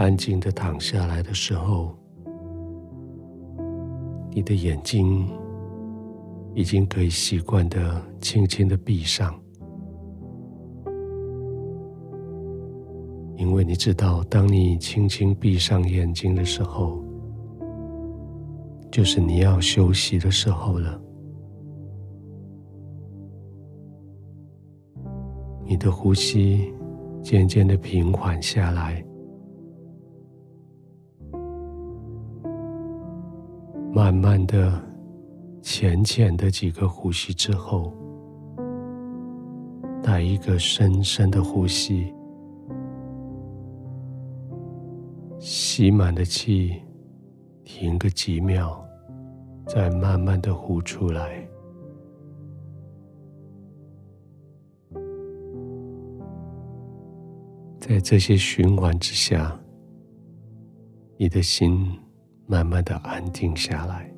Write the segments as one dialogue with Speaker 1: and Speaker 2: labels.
Speaker 1: 安静的躺下来的时候，你的眼睛已经可以习惯的轻轻的闭上，因为你知道，当你轻轻闭上眼睛的时候，就是你要休息的时候了。你的呼吸渐渐的平缓下来，慢慢的、浅浅的几个呼吸之后，带一个深深的呼吸，吸满的气，停个几秒，再慢慢的呼出来。在这些循环之下，你的心慢慢的安定下来。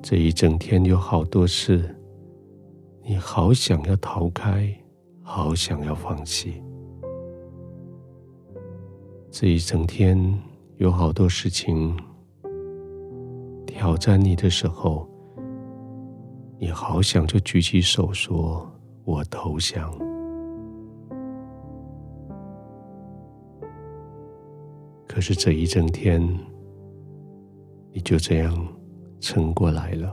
Speaker 1: 这一整天有好多事，你好想要逃开，好想要放弃。这一整天有好多事情挑战你的时候。你好想就举起手说：“我投降。”可是这一整天，你就这样撑过来了。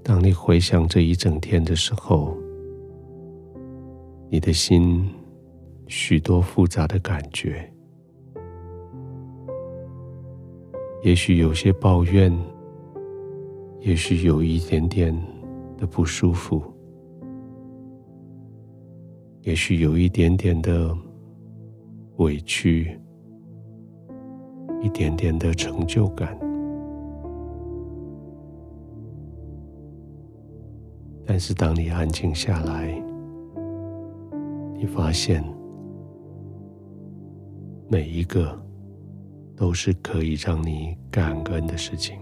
Speaker 1: 当你回想这一整天的时候，你的心许多复杂的感觉。也许有些抱怨，也许有一点点的不舒服，也许有一点点的委屈，一点点的成就感。但是当你安静下来，你发现每一个。都是可以让你感恩的事情。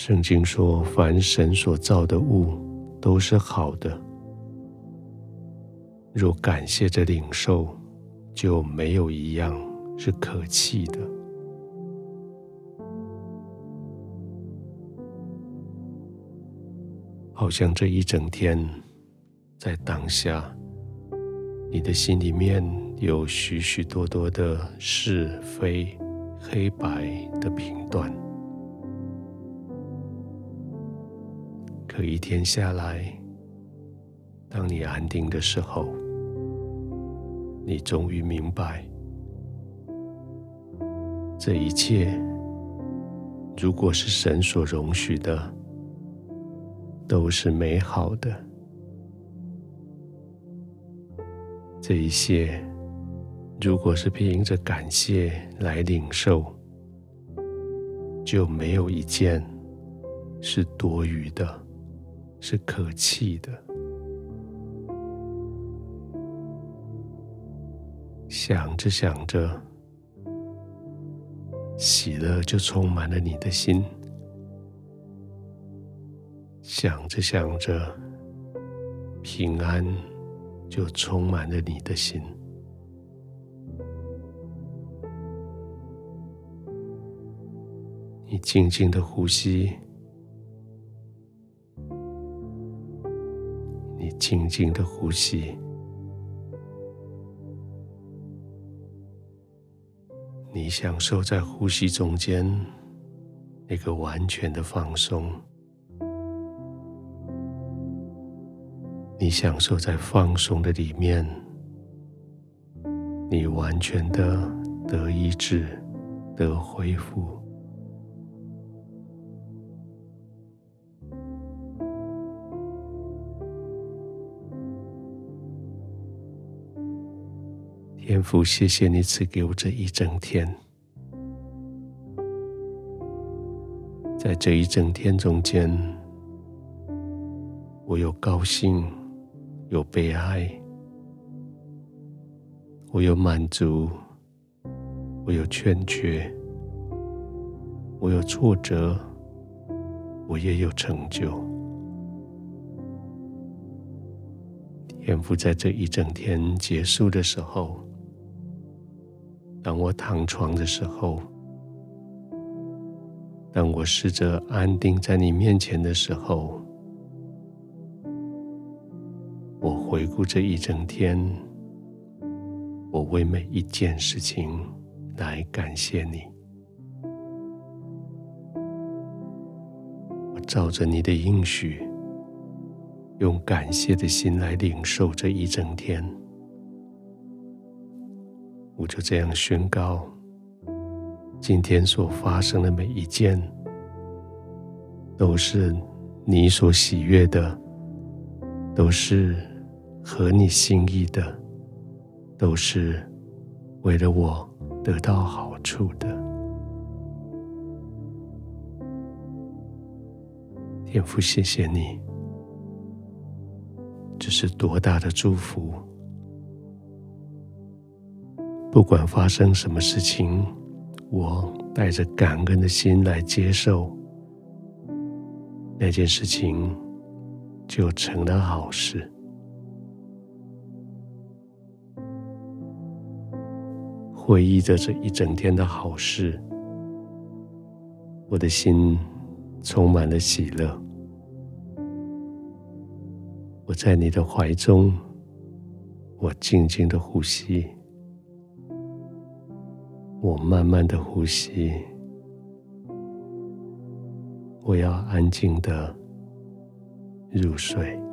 Speaker 1: 圣经说：“凡神所造的物都是好的，若感谢着领受，就没有一样是可弃的。”好像这一整天在当下。你的心里面有许许多多的是非黑白的评断，可一天下来，当你安定的时候，你终于明白，这一切如果是神所容许的，都是美好的。这一切，如果是凭着感谢来领受，就没有一件是多余的，是可弃的。想着想着，喜乐就充满了你的心；想着想着，平安。就充满了你的心。你静静的呼吸，静静的呼吸，你享受在呼吸中间那个完全的放松。你享受在放松的里面，你完全的得医治，得恢复。天父，谢谢你赐给我这一整天，在这一整天中间，我有高兴。有悲哀，我有满足，我有欠缺，我有挫折，我也有成就。天父在这一整天结束的时候，当我躺床的时候，当我试着安定在你面前的时候，我回顾这一整天，我为每一件事情来感谢你。我照着你的应许，用感谢的心来领受这一整天。我就这样宣告。今天所发生的每一件，都是你所喜悦的，都是合你心意的，都是为了我得到好处的。天父，谢谢你，这是多大的祝福！不管发生什么事情。我带着感恩的心来接受那件事情，就成了好事。回忆着这一整天的好事，我的心充满了喜乐。我在你的怀中，我静静的呼吸。我慢慢的呼吸，我要安静的入睡。